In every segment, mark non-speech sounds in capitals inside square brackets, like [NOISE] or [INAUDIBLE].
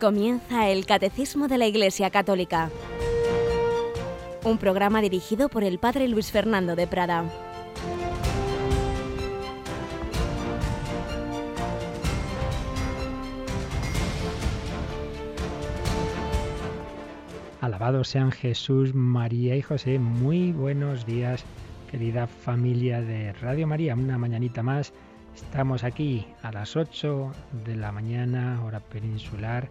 Comienza el Catecismo de la Iglesia Católica, un programa dirigido por el Padre Luis Fernando de Prada. Alabados sean Jesús, María y José. Muy buenos días, querida familia de Radio María. Una mañanita más. Estamos aquí a las 8 de la mañana, hora peninsular,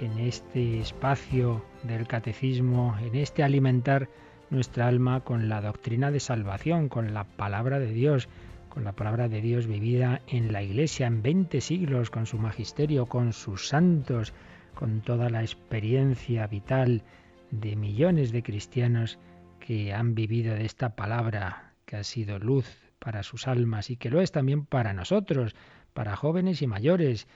en este espacio del catecismo, en este alimentar nuestra alma con la doctrina de salvación, con la palabra de Dios, con la palabra de Dios vivida en la Iglesia en 20 siglos, con su magisterio, con sus santos, con toda la experiencia vital de millones de cristianos que han vivido de esta palabra que ha sido luz para sus almas y que lo es también para nosotros, para jóvenes y mayores,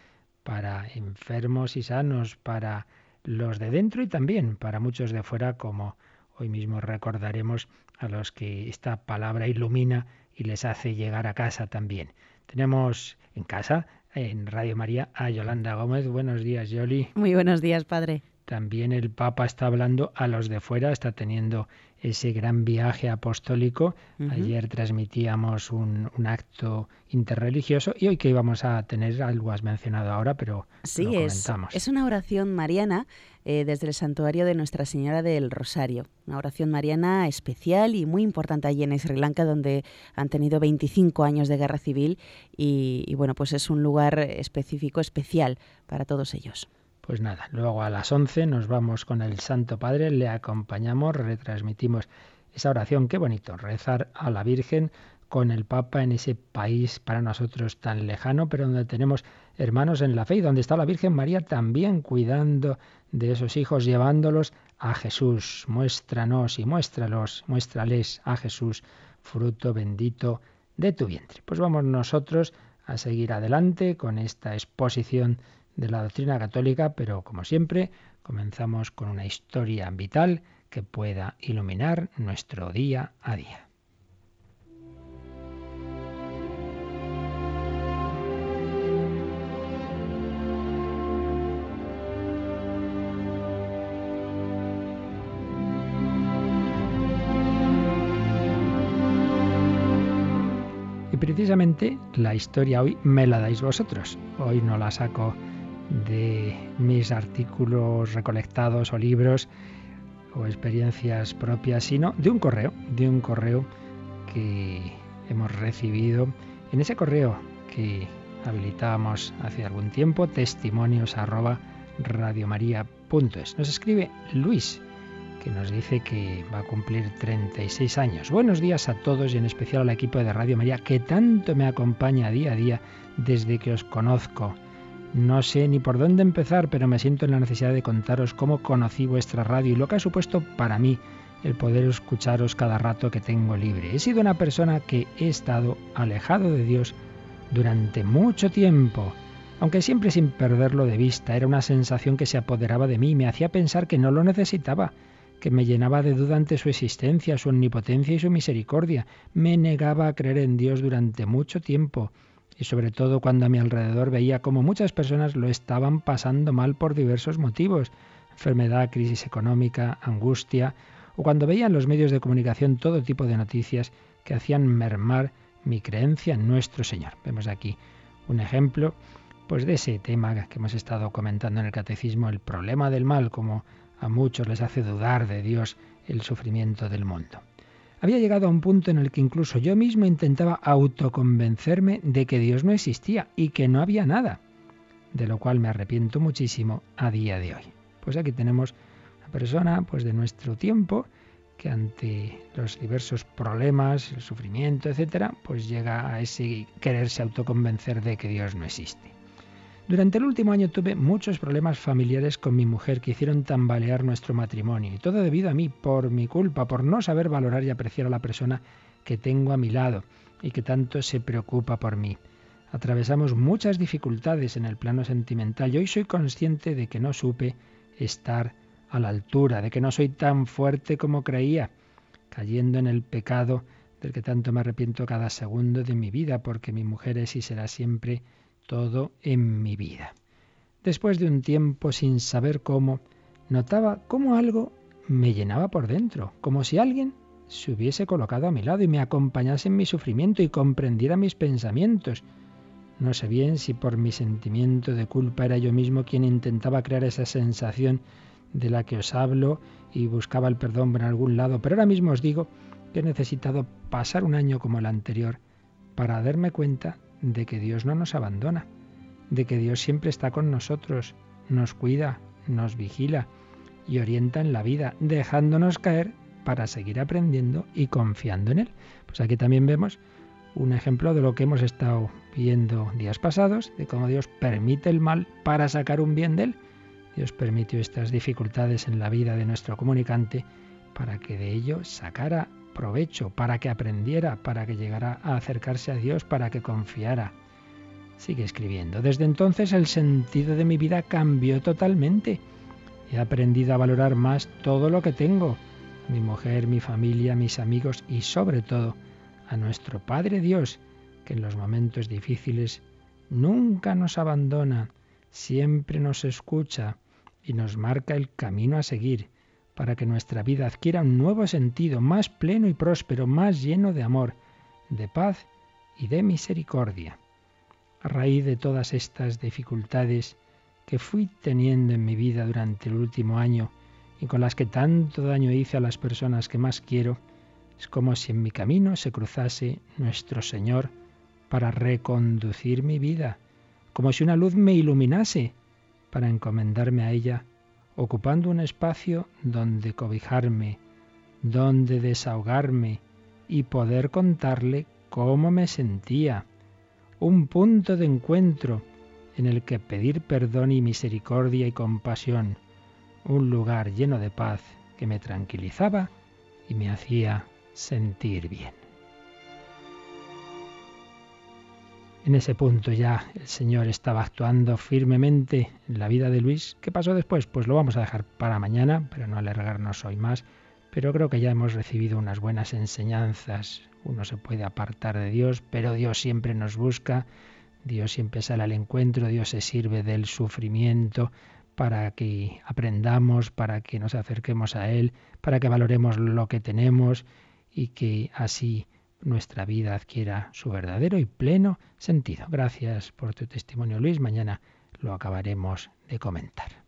para enfermos y sanos, para los de dentro y también para muchos de fuera, como hoy mismo recordaremos a los que esta palabra ilumina y les hace llegar a casa también. Tenemos en casa, en Radio María, a Yolanda Gómez. Buenos días, Yoli. Muy buenos días, padre. También el Papa está hablando a los de fuera, está teniendo ese gran viaje apostólico. Ayer transmitíamos un, acto interreligioso y hoy que íbamos a tener algo has mencionado ahora, pero sí, lo comentamos. Es, es una oración mariana eh, desde el santuario de Nuestra Señora del Rosario. Una oración mariana especial y muy importante allí en Sri Lanka, donde han tenido 25 años de guerra civil y, y bueno, pues es un lugar específico, especial para todos ellos. Pues nada, luego a las 11 nos vamos con el Santo Padre, le acompañamos, retransmitimos esa oración, qué bonito, rezar a la Virgen con el Papa en ese país para nosotros tan lejano, pero donde tenemos hermanos en la fe y donde está la Virgen María también cuidando de esos hijos, llevándolos a Jesús. Muéstranos y muéstralos, muéstrales a Jesús, fruto bendito de tu vientre. Pues vamos nosotros a seguir adelante con esta exposición de la doctrina católica, pero como siempre, comenzamos con una historia vital que pueda iluminar nuestro día a día. Y precisamente la historia hoy me la dais vosotros. Hoy no la saco de mis artículos recolectados o libros o experiencias propias, sino de un correo, de un correo que hemos recibido en ese correo que habilitábamos hace algún tiempo, testimonios arroba Nos escribe Luis, que nos dice que va a cumplir 36 años. Buenos días a todos y en especial al equipo de Radio María que tanto me acompaña día a día desde que os conozco. No sé ni por dónde empezar, pero me siento en la necesidad de contaros cómo conocí vuestra radio y lo que ha supuesto para mí el poder escucharos cada rato que tengo libre. He sido una persona que he estado alejado de Dios durante mucho tiempo, aunque siempre sin perderlo de vista. Era una sensación que se apoderaba de mí me hacía pensar que no lo necesitaba, que me llenaba de duda ante su existencia, su omnipotencia y su misericordia. Me negaba a creer en Dios durante mucho tiempo y sobre todo cuando a mi alrededor veía cómo muchas personas lo estaban pasando mal por diversos motivos, enfermedad, crisis económica, angustia, o cuando veía en los medios de comunicación todo tipo de noticias que hacían mermar mi creencia en nuestro Señor. Vemos aquí un ejemplo pues de ese tema que hemos estado comentando en el catecismo, el problema del mal, como a muchos les hace dudar de Dios el sufrimiento del mundo. Había llegado a un punto en el que incluso yo mismo intentaba autoconvencerme de que Dios no existía y que no había nada, de lo cual me arrepiento muchísimo a día de hoy. Pues aquí tenemos una persona pues de nuestro tiempo que ante los diversos problemas, el sufrimiento, etcétera, pues llega a ese quererse autoconvencer de que Dios no existe. Durante el último año tuve muchos problemas familiares con mi mujer que hicieron tambalear nuestro matrimonio, y todo debido a mí, por mi culpa, por no saber valorar y apreciar a la persona que tengo a mi lado y que tanto se preocupa por mí. Atravesamos muchas dificultades en el plano sentimental y hoy soy consciente de que no supe estar a la altura, de que no soy tan fuerte como creía, cayendo en el pecado del que tanto me arrepiento cada segundo de mi vida, porque mi mujer es y será siempre todo en mi vida. Después de un tiempo sin saber cómo, notaba cómo algo me llenaba por dentro, como si alguien se hubiese colocado a mi lado y me acompañase en mi sufrimiento y comprendiera mis pensamientos. No sé bien si por mi sentimiento de culpa era yo mismo quien intentaba crear esa sensación de la que os hablo y buscaba el perdón en algún lado, pero ahora mismo os digo que he necesitado pasar un año como el anterior para darme cuenta de que Dios no nos abandona, de que Dios siempre está con nosotros, nos cuida, nos vigila y orienta en la vida, dejándonos caer para seguir aprendiendo y confiando en Él. Pues aquí también vemos un ejemplo de lo que hemos estado viendo días pasados, de cómo Dios permite el mal para sacar un bien de Él. Dios permitió estas dificultades en la vida de nuestro comunicante para que de ello sacara provecho, para que aprendiera, para que llegara a acercarse a Dios, para que confiara. Sigue escribiendo. Desde entonces el sentido de mi vida cambió totalmente. He aprendido a valorar más todo lo que tengo mi mujer, mi familia, mis amigos y sobre todo a nuestro Padre Dios, que en los momentos difíciles nunca nos abandona, siempre nos escucha y nos marca el camino a seguir para que nuestra vida adquiera un nuevo sentido, más pleno y próspero, más lleno de amor, de paz y de misericordia. A raíz de todas estas dificultades que fui teniendo en mi vida durante el último año, y con las que tanto daño hice a las personas que más quiero, es como si en mi camino se cruzase nuestro Señor para reconducir mi vida, como si una luz me iluminase para encomendarme a ella, ocupando un espacio donde cobijarme, donde desahogarme y poder contarle cómo me sentía, un punto de encuentro en el que pedir perdón y misericordia y compasión, un lugar lleno de paz que me tranquilizaba y me hacía sentir bien. En ese punto ya el Señor estaba actuando firmemente en la vida de Luis. ¿Qué pasó después? Pues lo vamos a dejar para mañana, para no alargarnos hoy más. Pero creo que ya hemos recibido unas buenas enseñanzas. Uno se puede apartar de Dios, pero Dios siempre nos busca. Dios siempre sale al encuentro, Dios se sirve del sufrimiento para que aprendamos, para que nos acerquemos a Él, para que valoremos lo que tenemos y que así nuestra vida adquiera su verdadero y pleno sentido. Gracias por tu testimonio, Luis. Mañana lo acabaremos de comentar.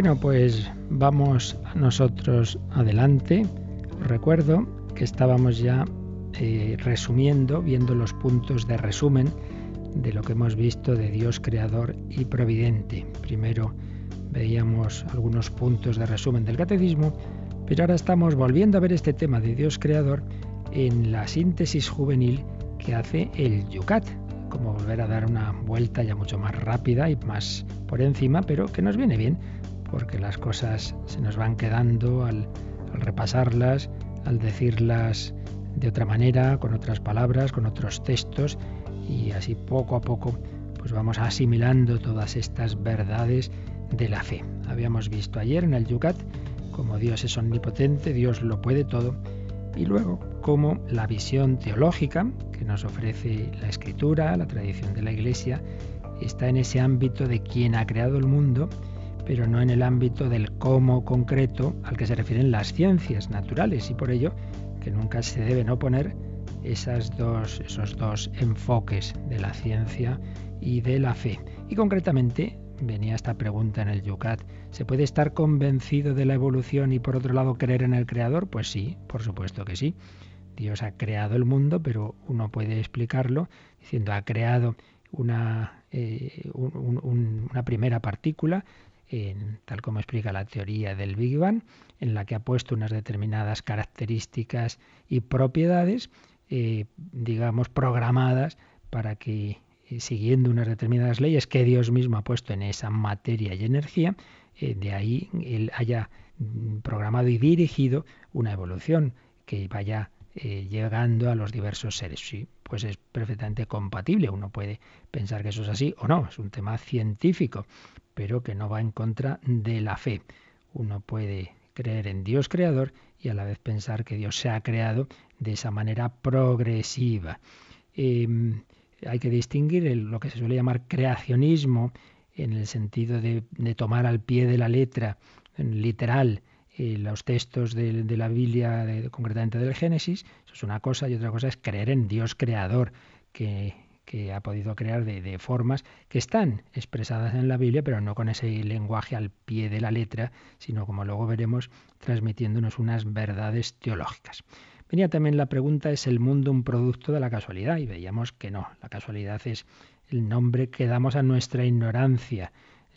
Bueno, pues vamos nosotros adelante. Recuerdo que estábamos ya eh, resumiendo, viendo los puntos de resumen de lo que hemos visto de Dios creador y providente. Primero veíamos algunos puntos de resumen del catecismo, pero ahora estamos volviendo a ver este tema de Dios creador en la síntesis juvenil que hace el Yucat, como volver a dar una vuelta ya mucho más rápida y más por encima, pero que nos viene bien porque las cosas se nos van quedando al, repasarlas, al decirlas de otra manera, con otras palabras, con otros textos, y así poco a poco pues vamos asimilando todas estas verdades de la fe. Habíamos visto ayer en el Yucat como Dios es omnipotente, Dios lo puede todo, y luego como la visión teológica que nos ofrece la escritura, la tradición de la Iglesia, está en ese ámbito de quien ha creado el mundo pero no en el ámbito del cómo concreto al que se refieren las ciencias naturales y por ello que nunca se deben oponer dos, esos dos enfoques de la ciencia y de la fe. Y concretamente venía esta pregunta en el Yucat. ¿Se puede estar convencido de la evolución y por otro lado creer en el Creador? Pues sí, por supuesto que sí. Dios ha creado el mundo, pero uno puede explicarlo diciendo ha creado una, eh, una primera partícula tal como explica la teoría del Big Bang, en la que ha puesto unas determinadas características y propiedades, eh, digamos, programadas para que, eh, siguiendo unas determinadas leyes que Dios mismo ha puesto en esa materia y energía, eh, de ahí él haya mm, programado y dirigido una evolución que vaya llegando a los diversos seres. Sí, pues es perfectamente compatible. Uno puede pensar que eso es así o no, es un tema científico, pero que no va en contra de la fe. Uno puede creer en Dios creador y a la vez pensar que Dios se ha creado de esa manera progresiva. Em, hay que distinguir lo que se suele llamar creacionismo en el sentido de, tomar al pie de la letra literal eh, los textos de, la Biblia, concretamente del Génesis, eso es una cosa, y otra cosa es creer en Dios creador, que ha podido crear de, formas que están expresadas en la Biblia, pero no con ese lenguaje al pie de la letra, sino como luego veremos, transmitiéndonos unas verdades teológicas. Venía también la pregunta, ¿es el mundo un producto de la casualidad? Y veíamos que no, la casualidad es el nombre que damos a nuestra ignorancia.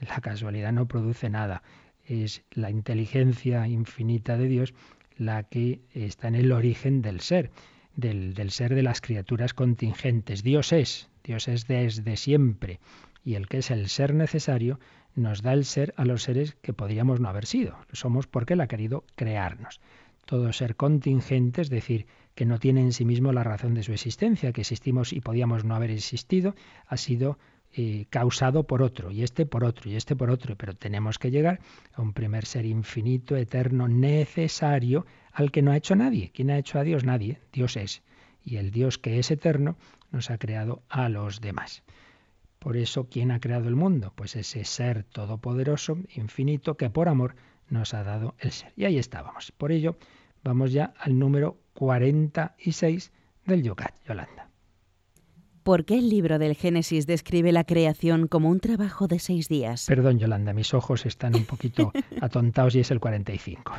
La casualidad no produce nada, es la inteligencia infinita de Dios la que está en el origen del ser del, ser de las criaturas contingentes. Dios es, Dios es desde siempre, y el que es el ser necesario nos da el ser a los seres que podríamos no haber sido. Somos porque Él ha querido crearnos. Todo ser contingente, es decir, que no tiene en sí mismo la razón de su existencia, que existimos y podíamos no haber existido, ha sido eh, causado por otro, y este por otro, y este por otro, pero tenemos que llegar a un primer ser infinito, eterno, necesario, al que no ha hecho nadie. ¿Quién ha hecho a Dios? Nadie. Dios es. Y el Dios que es eterno nos ha creado a los demás. Por eso, ¿quién ha creado el mundo? Pues ese ser todopoderoso, infinito, que por amor nos ha dado el ser. Y ahí estábamos. Por ello, vamos ya al número 46 del Yucat, Yolanda. ¿Por qué el libro del Génesis describe la creación como un trabajo de seis días? Perdón, Yolanda, mis ojos están un poquito [LAUGHS] atontados y es el 45.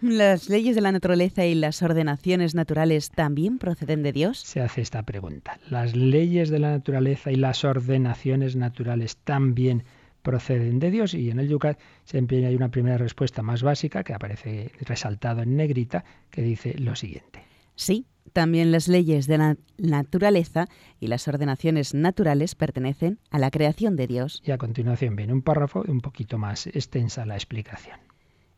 ¿Las leyes de la naturaleza y las ordenaciones naturales también proceden de Dios? Se hace esta pregunta. ¿Las leyes de la naturaleza y las ordenaciones naturales también proceden de Dios? Y en el Yucat siempre hay una primera respuesta más básica que aparece resaltado en negrita que dice lo siguiente. Sí, también las leyes de la naturaleza y las ordenaciones naturales pertenecen a la creación de Dios. Y a continuación viene un párrafo un poquito más extensa la explicación.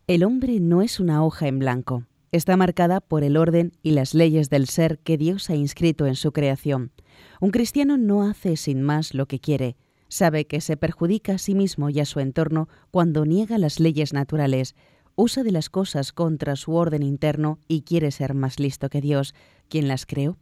El hombre no es una hoja en blanco. Está marcada por el orden y las leyes del ser que Dios ha inscrito en su creación. Un cristiano no hace sin más lo que quiere. Sabe que se perjudica a sí mismo y a su entorno cuando niega las leyes naturales, usa de las cosas contra su orden interno y quiere ser más listo que Dios, quien las creó.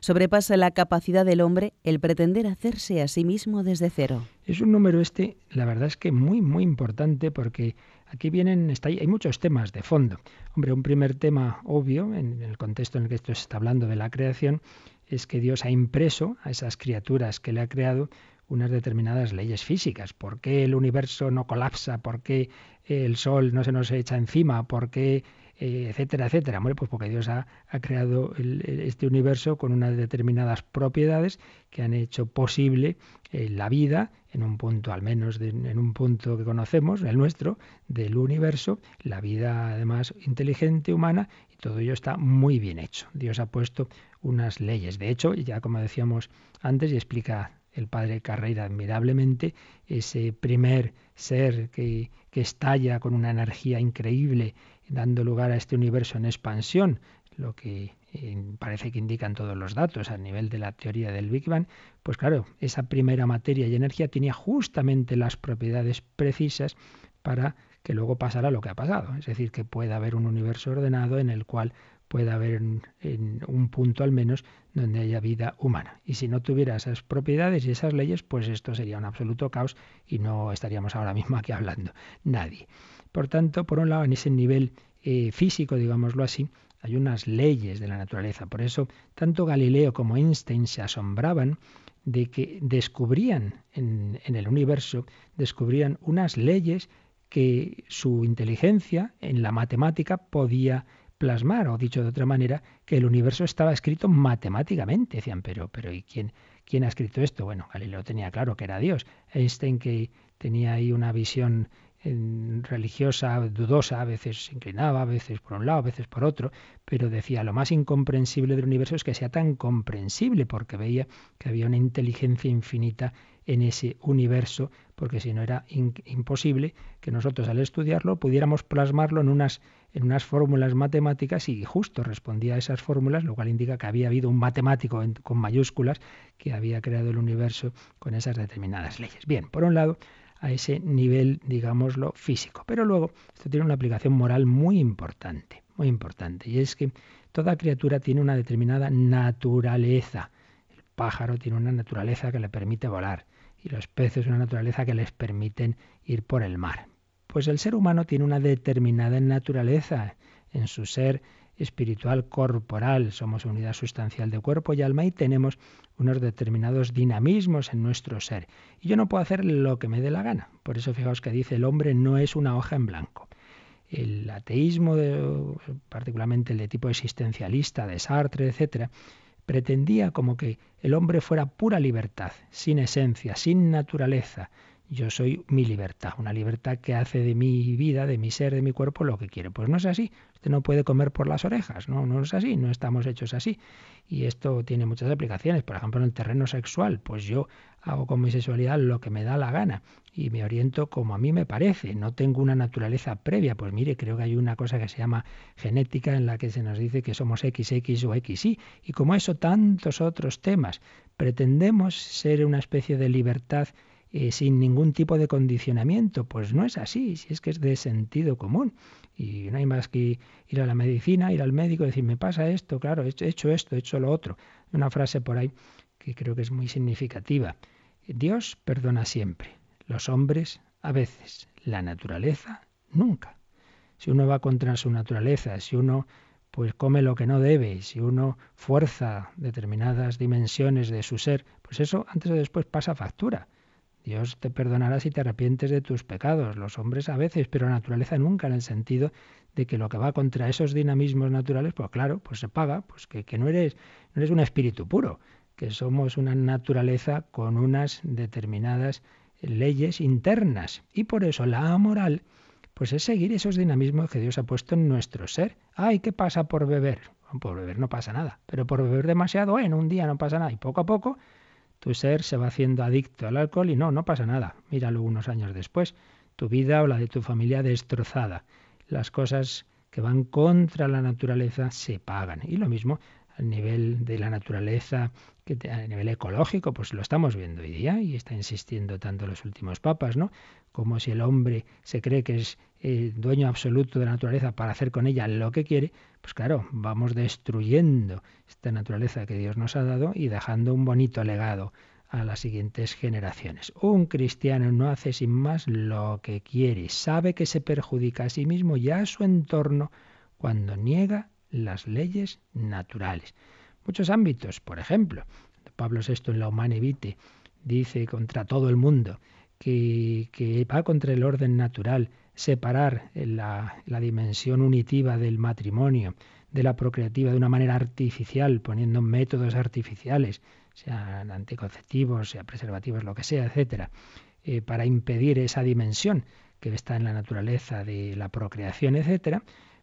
Sobrepasa la capacidad del hombre el pretender hacerse a sí mismo desde cero. Es un número este, la verdad es que muy, muy importante porque aquí vienen, está, hay muchos temas de fondo. Hombre, un primer tema obvio en el contexto en el que esto se está hablando de la creación es que Dios ha impreso a esas criaturas que le ha creado unas determinadas leyes físicas. ¿Por qué el universo no colapsa? ¿Por qué el sol no se nos echa encima? ¿Por qué eh, etcétera, etcétera. Bueno, pues porque Dios ha, creado este universo con unas determinadas propiedades que han hecho posible eh, la vida en un punto, al menos en un punto que conocemos, el nuestro, del universo, la vida además inteligente, humana, y todo ello está muy bien hecho. Dios ha puesto unas leyes. De hecho, ya como decíamos antes, y explica el padre Carreira admirablemente, ese primer ser que, que estalla con una energía increíble, dando lugar a este universo en expansión, lo que eh, parece que indican todos los datos a nivel de la teoría del Big Bang, pues claro, esa primera materia y energía tenía justamente las propiedades precisas para que luego pasara lo que ha pasado. Es decir, que pueda haber un universo ordenado en el cual puede haber en, un punto al menos donde haya vida humana. Y si no tuviera esas propiedades y esas leyes, pues esto sería un absoluto caos y no estaríamos ahora mismo aquí hablando nadie. Por tanto, por un lado, en ese nivel eh, físico, digámoslo así, hay unas leyes de la naturaleza. Por eso, tanto Galileo como Einstein se asombraban de que descubrían en el universo, descubrían unas leyes que su inteligencia en la matemática podía plasmar, o dicho de otra manera, que el universo estaba escrito matemáticamente. Decían, pero, pero ¿y quién, quién ha escrito esto? Bueno, Galileo tenía claro que era Dios. Einstein que tenía ahí una visión religiosa, dudosa, a veces se inclinaba, a veces por un lado, a veces por otro, pero decía lo más incomprensible del universo es que sea tan comprensible, porque veía que había una inteligencia infinita en ese universo, porque si no era imposible que nosotros al estudiarlo pudiéramos plasmarlo en unas, en unas fórmulas matemáticas y justo respondía a esas fórmulas, lo cual indica que había habido un matemático con mayúsculas que había creado el universo con esas determinadas leyes. Bien, por un lado, a ese nivel, digámoslo, físico. Pero luego esto tiene una aplicación moral muy importante, muy importante, y es que toda criatura tiene una determinada naturaleza. El pájaro tiene una naturaleza que le permite volar y los peces una naturaleza que les permiten ir por el mar. Pues el ser humano tiene una determinada naturaleza en su ser espiritual corporal. Somos unidad sustancial de cuerpo y alma y tenemos unos determinados dinamismos en nuestro ser. Y yo no puedo hacer lo que me dé la gana. Por eso fijaos que dice el hombre no es una hoja en blanco. El ateísmo, particularmente el de tipo existencialista, de Sartre, etcétera, pretendía como que el hombre fuera pura libertad, sin esencia, sin naturaleza, yo soy mi libertad, una libertad que hace de mi vida, de mi ser, de mi cuerpo lo que quiere. Pues no es así. Usted no puede comer por las orejas, no, no es así, no estamos hechos así. Y esto tiene muchas aplicaciones, por ejemplo, en el terreno sexual, pues yo hago con mi sexualidad lo que me da la gana y me oriento como a mí me parece, no tengo una naturaleza previa, pues mire, creo que hay una cosa que se llama genética en la que se nos dice que somos XX o XY y como eso tantos otros temas, pretendemos ser una especie de libertad eh, sin ningún tipo de condicionamiento. Pues no es así, si es que es de sentido común. Y no hay más que ir a la medicina, ir al médico, decir, me pasa esto, claro, he hecho esto, he hecho lo otro. Una frase por ahí que creo que es muy significativa. Dios perdona siempre, los hombres a veces, la naturaleza nunca. Si uno va contra su naturaleza, si uno pues come lo que no debe, si uno fuerza determinadas dimensiones de su ser, pues eso antes o después pasa factura. Dios te perdonará si te arrepientes de tus pecados, los hombres a veces, pero la naturaleza nunca, en el sentido de que lo que va contra esos dinamismos naturales, pues claro, pues se paga, pues que, no, eres, no eres un espíritu puro, que somos una naturaleza con unas determinadas leyes internas. Y por eso la moral, pues es seguir esos dinamismos que Dios ha puesto en nuestro ser. Ay, ¿qué pasa por beber? Por beber no pasa nada, pero por beber demasiado en un día no pasa nada. Y poco a poco tu ser se va haciendo adicto al alcohol y no, no pasa nada. Míralo unos años después, tu vida o la de tu familia destrozada. Las cosas que van contra la naturaleza se pagan. Y lo mismo a nivel de la naturaleza, que a nivel ecológico, pues lo estamos viendo hoy día y está insistiendo tanto los últimos papas, ¿no? Como si el hombre se cree que es el dueño absoluto de la naturaleza para hacer con ella lo que quiere, pues claro, vamos destruyendo esta naturaleza que Dios nos ha dado y dejando un bonito legado a las siguientes generaciones. Un cristiano no hace sin más lo que quiere, sabe que se perjudica a sí mismo y a su entorno cuando niega las leyes naturales. Muchos ámbitos, por ejemplo, Pablo VI en la Humane Vitae dice contra todo el mundo que, que va contra el orden natural, separar la, la dimensión unitiva del matrimonio de la procreativa de una manera artificial, poniendo métodos artificiales, sean anticonceptivos, sea preservativos, lo que sea, etcétera, eh, para impedir esa dimensión que está en la naturaleza de la procreación, etcétera,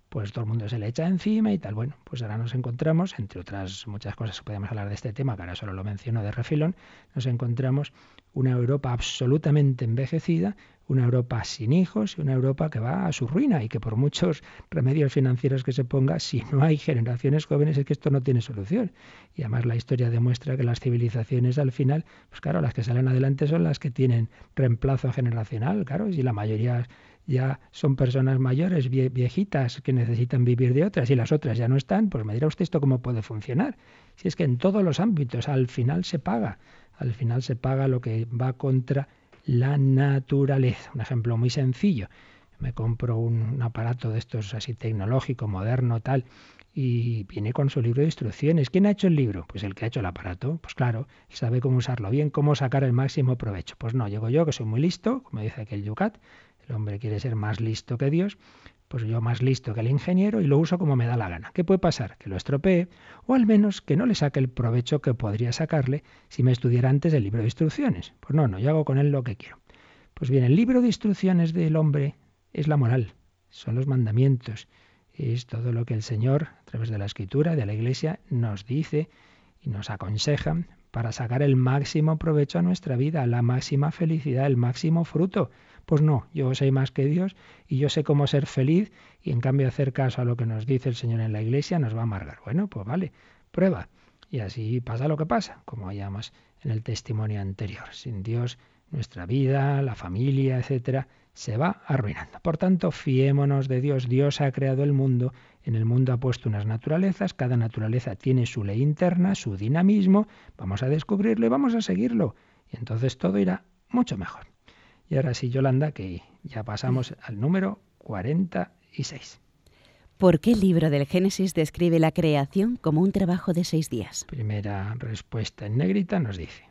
pues todo el mundo se le echa encima y tal. Bueno, pues ahora nos encontramos, entre otras muchas cosas que podemos hablar de este tema, que ahora solo lo menciono de refilón, nos encontramos una Europa absolutamente envejecida, una Europa sin hijos y una Europa que va a su ruina y que por muchos remedios financieros que se ponga, [LAUGHS] si no hay generaciones jóvenes es que esto no tiene solución. Y además la historia demuestra que las civilizaciones al final, pues claro, las que salen adelante son las que tienen reemplazo generacional, claro, y la mayoría ya son personas mayores, viejitas, que necesitan vivir de otras y las otras ya no están, pues me dirá usted esto cómo puede funcionar. Si es que en todos los ámbitos al final se paga, al final se paga lo que va contra la naturaleza. Un ejemplo muy sencillo. Me compro un, aparato de estos así tecnológico, moderno, tal, y viene con su libro de instrucciones. ¿Quién ha hecho el libro? Pues el que ha hecho el aparato. Pues claro, sabe cómo usarlo bien, cómo sacar el máximo provecho. Pues no, llego yo, que soy muy listo, como dice aquel Yucat, el hombre quiere ser más listo que Dios, pues yo más listo que el ingeniero y lo uso como me da la gana. ¿Qué puede pasar? Que lo estropee o al menos que no le saque el provecho que podría sacarle si me estudiara antes el libro de instrucciones. Pues no, no, yo hago con él lo que quiero. Pues bien, el libro de instrucciones del hombre es la moral, son los mandamientos, es todo lo que el Señor, a través de la Escritura, de la Iglesia, nos dice y nos aconseja para sacar el máximo provecho a nuestra vida, la máxima felicidad, el máximo fruto. Pues no, yo soy más que Dios y yo sé cómo ser feliz y en cambio hacer caso a lo que nos dice el Señor en la Iglesia nos va a amargar. Bueno, pues vale, prueba. Y así pasa lo que pasa, como hayamos en el testimonio anterior. Sin Dios, nuestra vida, la familia, etcétera, se va arruinando. Por tanto, fiémonos de Dios. Dios ha creado el mundo, en el mundo ha puesto unas naturalezas, cada naturaleza tiene su ley interna, su dinamismo, vamos a descubrirlo y vamos a seguirlo. Y entonces todo irá mucho mejor. Y ahora sí, Yolanda, que ya pasamos al número 46. ¿Por qué el libro del Génesis describe la creación como un trabajo de seis días? Primera respuesta en negrita nos dice.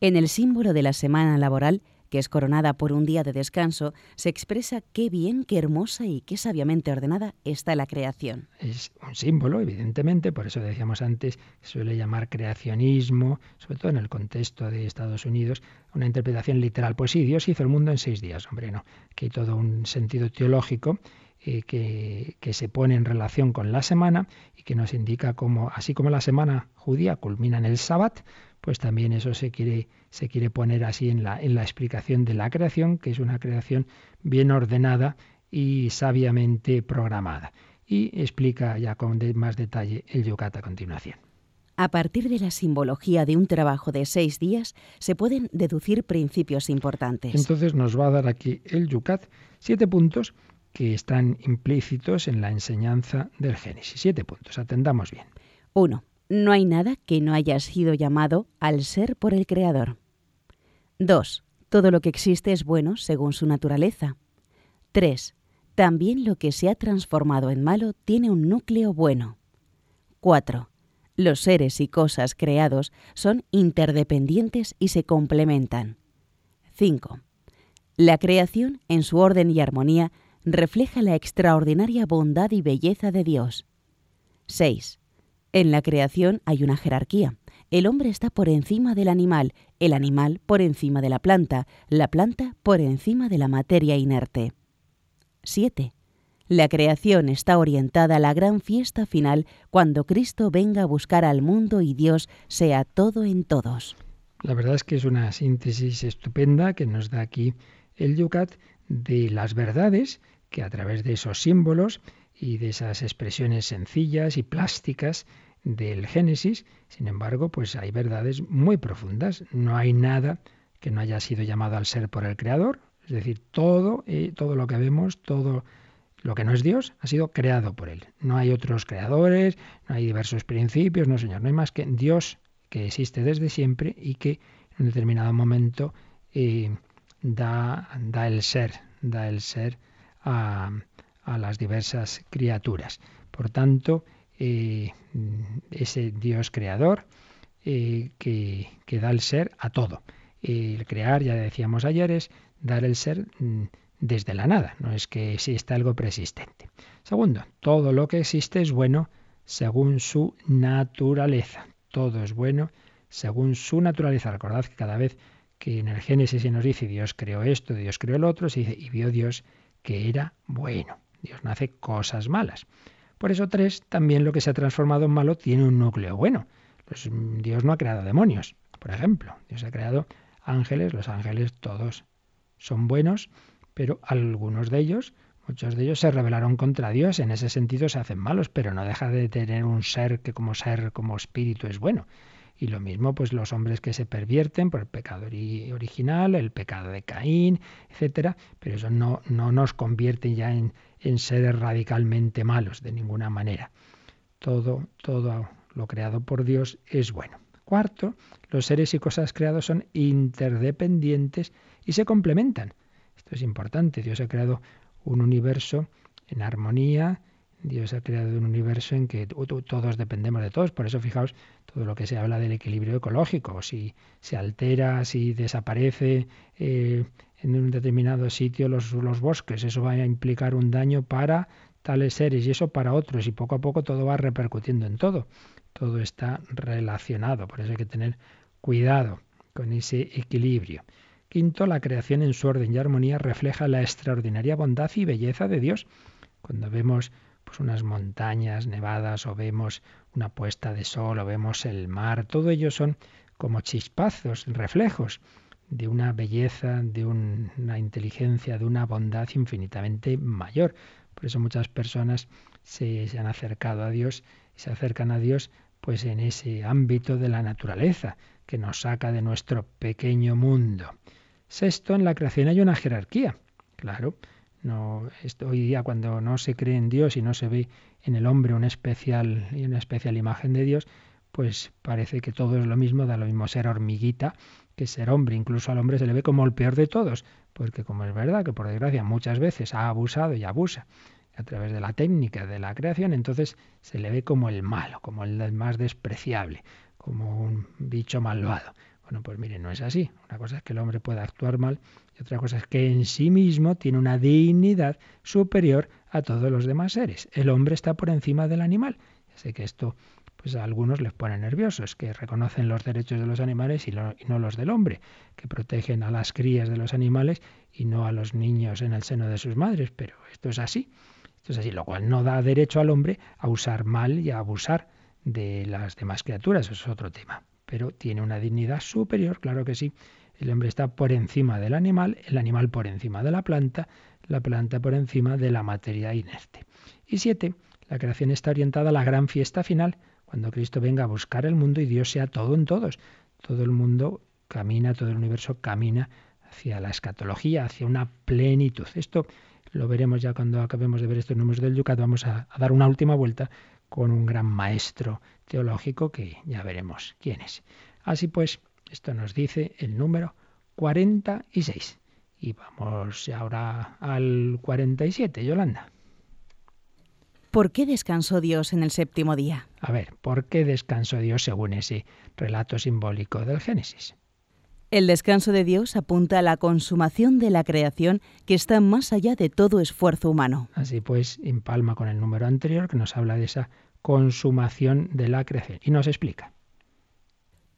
En el símbolo de la semana laboral, que es coronada por un día de descanso, se expresa qué bien, qué hermosa y qué sabiamente ordenada está la creación. Es un símbolo, evidentemente, por eso decíamos antes, se suele llamar creacionismo, sobre todo en el contexto de Estados Unidos, una interpretación literal. Pues sí, Dios hizo el mundo en seis días, hombre, no, que hay todo un sentido teológico eh, que, que, se pone en relación con la semana y que nos indica cómo, así como la semana judía culmina en el sábado, pues también eso se quiere, se quiere poner así en la, en la explicación de la creación, que es una creación bien ordenada y sabiamente programada. Y explica ya con más detalle el Yucat a continuación. A partir de la simbología de un trabajo de seis días se pueden deducir principios importantes. Entonces nos va a dar aquí el Yucat siete puntos que están implícitos en la enseñanza del Génesis. Siete puntos, atendamos bien. Uno. No hay nada que no haya sido llamado al ser por el Creador. 2. Todo lo que existe es bueno según su naturaleza. 3. También lo que se ha transformado en malo tiene un núcleo bueno. 4. Los seres y cosas creados son interdependientes y se complementan. 5. La creación, en su orden y armonía, refleja la extraordinaria bondad y belleza de Dios. 6. En la creación hay una jerarquía. El hombre está por encima del animal, el animal por encima de la planta, la planta por encima de la materia inerte. 7. La creación está orientada a la gran fiesta final cuando Cristo venga a buscar al mundo y Dios sea todo en todos. La verdad es que es una síntesis estupenda que nos da aquí el Yucat de las verdades que a través de esos símbolos y de esas expresiones sencillas y plásticas del Génesis, sin embargo, pues hay verdades muy profundas. No hay nada que no haya sido llamado al ser por el Creador, es decir, todo, eh, todo lo que vemos, todo lo que no es Dios, ha sido creado por Él. No hay otros creadores, no hay diversos principios, no, Señor, no hay más que Dios que existe desde siempre y que en un determinado momento eh, da, da, el ser, da el ser a, las diversas criaturas. Por tanto, eh, ese Dios creador eh, que, que, da el ser a todo. El crear, ya decíamos ayer, es dar el ser mm, desde la nada, no es que exista algo preexistente. Segundo, todo lo que existe es bueno según su naturaleza. Todo es bueno según su naturaleza. Recordad que cada vez que en el Génesis se nos dice Dios creó esto, Dios creó el otro, se dice y vio Dios que era bueno. Dios no hace cosas malas. Por eso tres, también lo que se ha transformado en malo tiene un núcleo bueno. Dios no ha creado demonios, por ejemplo. Dios ha creado ángeles, los ángeles todos son buenos, pero algunos de ellos, muchos de ellos se rebelaron contra Dios, en ese sentido se hacen malos, pero no deja de tener un ser que como ser, como espíritu es bueno. Y lo mismo, pues los hombres que se pervierten por el pecado original, el pecado de Caín, etcétera, pero eso no, no nos convierte ya en, en seres radicalmente malos de ninguna manera. Todo, todo lo creado por Dios es bueno. Cuarto, los seres y cosas creados son interdependientes y se complementan. Esto es importante. Dios ha creado un universo en armonía, Dios ha creado un universo en que todos dependemos de todos. Por eso, fijaos, todo lo que se habla del equilibrio ecológico. Si se altera, si desaparece eh, en un determinado sitio los, los bosques, eso va a implicar un daño para tales seres y eso para otros. Y poco a poco todo va repercutiendo en todo. Todo está relacionado. Por eso hay que tener cuidado con ese equilibrio Quinto, la creación en su orden y armonía refleja la extraordinaria bondad y belleza de Dios. Cuando vemos unas montañas nevadas o vemos una puesta de sol o vemos el mar, todo ello son como chispazos, reflejos de una belleza, de una inteligencia, de una bondad infinitamente mayor. Por eso muchas personas se, se han acercado a Dios y se acercan a Dios pues en ese ámbito de la naturaleza que nos saca de nuestro pequeño mundo. Sexto, en la creación hay una jerarquía. Claro, no, hoy día cuando no se cree en Dios y no se ve en el hombre una especial, una especial imagen de Dios, pues parece que todo es lo mismo, da lo mismo ser hormiguita que ser hombre. Incluso al hombre se le ve como el peor de todos, porque como es verdad que por desgracia muchas veces ha abusado y abusa a través de la técnica de la creación, entonces se le ve como el malo, como el más despreciable, como un bicho malvado. Bueno, pues mire, no es así. Una cosa es que el hombre pueda actuar mal y otra cosa es que en sí mismo tiene una dignidad superior a todos los demás seres. El hombre está por encima del animal. Ya sé que esto pues a algunos les pone nerviosos, que reconocen los derechos de los animales y, y, no los del hombre, que protegen a las crías de los animales y no a los niños en el seno de sus madres. Pero esto es así. Esto es así, lo cual no da derecho al hombre a usar mal y a abusar de las demás criaturas. Eso es otro tema pero tiene una dignidad superior, claro que sí. El hombre está por encima del animal, el animal por encima de la planta, la planta por encima de la materia inerte. Y siete, la creación está orientada a la gran fiesta final, cuando Cristo venga a buscar el mundo y Dios sea todo en todos. Todo el mundo camina, todo el universo camina hacia la escatología, hacia una plenitud. Esto lo veremos ya cuando acabemos de ver estos números del Yucat. Vamos a, a dar una última vuelta con un gran maestro teológico que ya veremos quién es. Así pues, esto nos dice el número 46. Y vamos ahora al 47, Yolanda. ¿Por qué descansó Dios en el séptimo día? A ver, ¿por qué descansó Dios según ese relato simbólico del Génesis? El descanso de Dios apunta a la consumación de la creación que está más allá de todo esfuerzo humano. Así pues, empalma con el número anterior que nos habla de esa consumación de la creación. Y nos explica.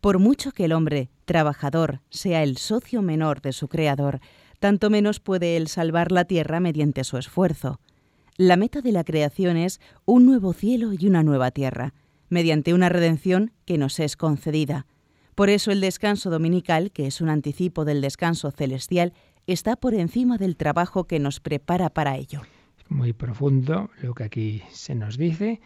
Por mucho que el hombre, trabajador, sea el socio menor de su creador, tanto menos puede él salvar la tierra mediante su esfuerzo. La meta de la creación es un nuevo cielo y una nueva tierra, mediante una redención que nos es concedida. Por eso el descanso dominical, que es un anticipo del descanso celestial, está por encima del trabajo que nos prepara para ello. Muy profundo lo que aquí se nos dice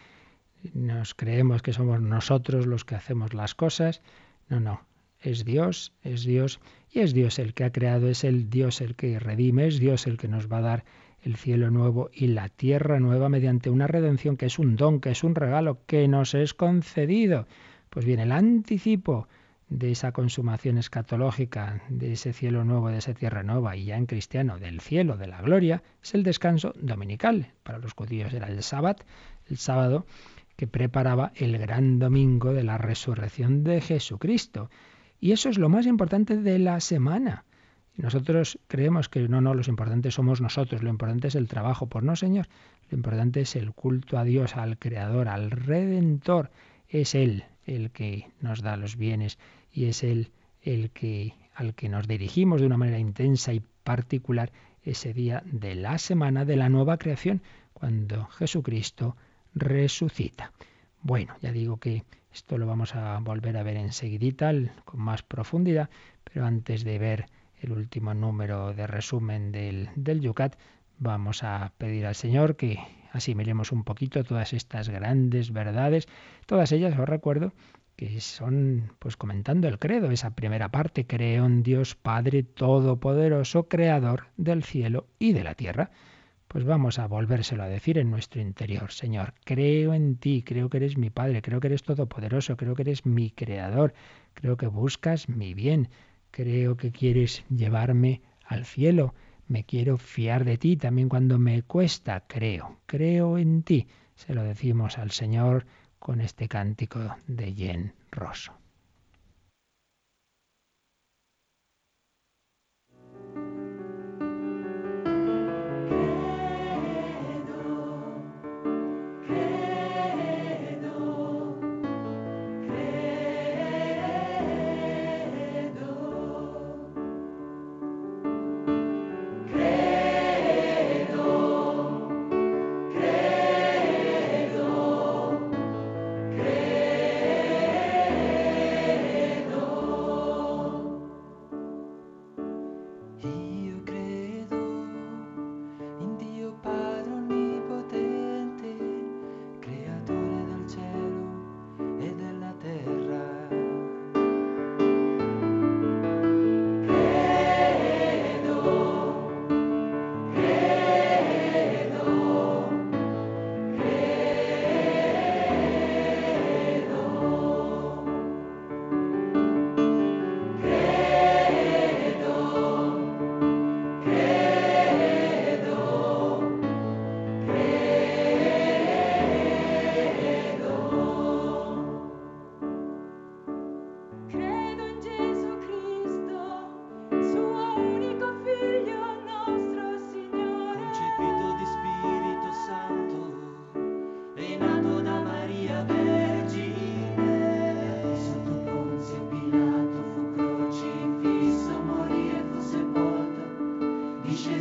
nos creemos que somos nosotros los que hacemos las cosas. No, no, es Dios, es Dios, y es Dios el que ha creado, es el Dios el que redime, es Dios el que nos va a dar el cielo nuevo y la tierra nueva mediante una redención que es un don, que es un regalo, que nos es concedido. Pues bien, el anticipo de esa consumación escatológica, de ese cielo nuevo, de esa tierra nueva, y ya en cristiano, del cielo, de la gloria, es el descanso dominical. Para los judíos era el sábado, el sábado, que preparaba el gran domingo de la resurrección de Jesucristo. Y eso es lo más importante de la semana. Nosotros creemos que no, no, los importantes somos nosotros, lo importante es el trabajo, por no, Señor, lo importante es el culto a Dios, al Creador, al Redentor. Es Él el que nos da los bienes y es Él el que al que nos dirigimos de una manera intensa y particular ese día de la semana de la nueva creación, cuando Jesucristo resucita. Bueno, ya digo que esto lo vamos a volver a ver enseguidita con más profundidad, pero antes de ver el último número de resumen del, del Yucat, vamos a pedir al Señor que asimilemos un poquito todas estas grandes verdades, todas ellas os recuerdo que son pues comentando el credo, esa primera parte, creo en Dios Padre Todopoderoso, Creador del cielo y de la tierra pues vamos a volvérselo a decir en nuestro interior. Señor, creo en ti, creo que eres mi Padre, creo que eres todopoderoso, creo que eres mi Creador, creo que buscas mi bien, creo que quieres llevarme al cielo, me quiero fiar de ti también cuando me cuesta, creo, creo en ti. Se lo decimos al Señor con este cántico de Jen Rosso.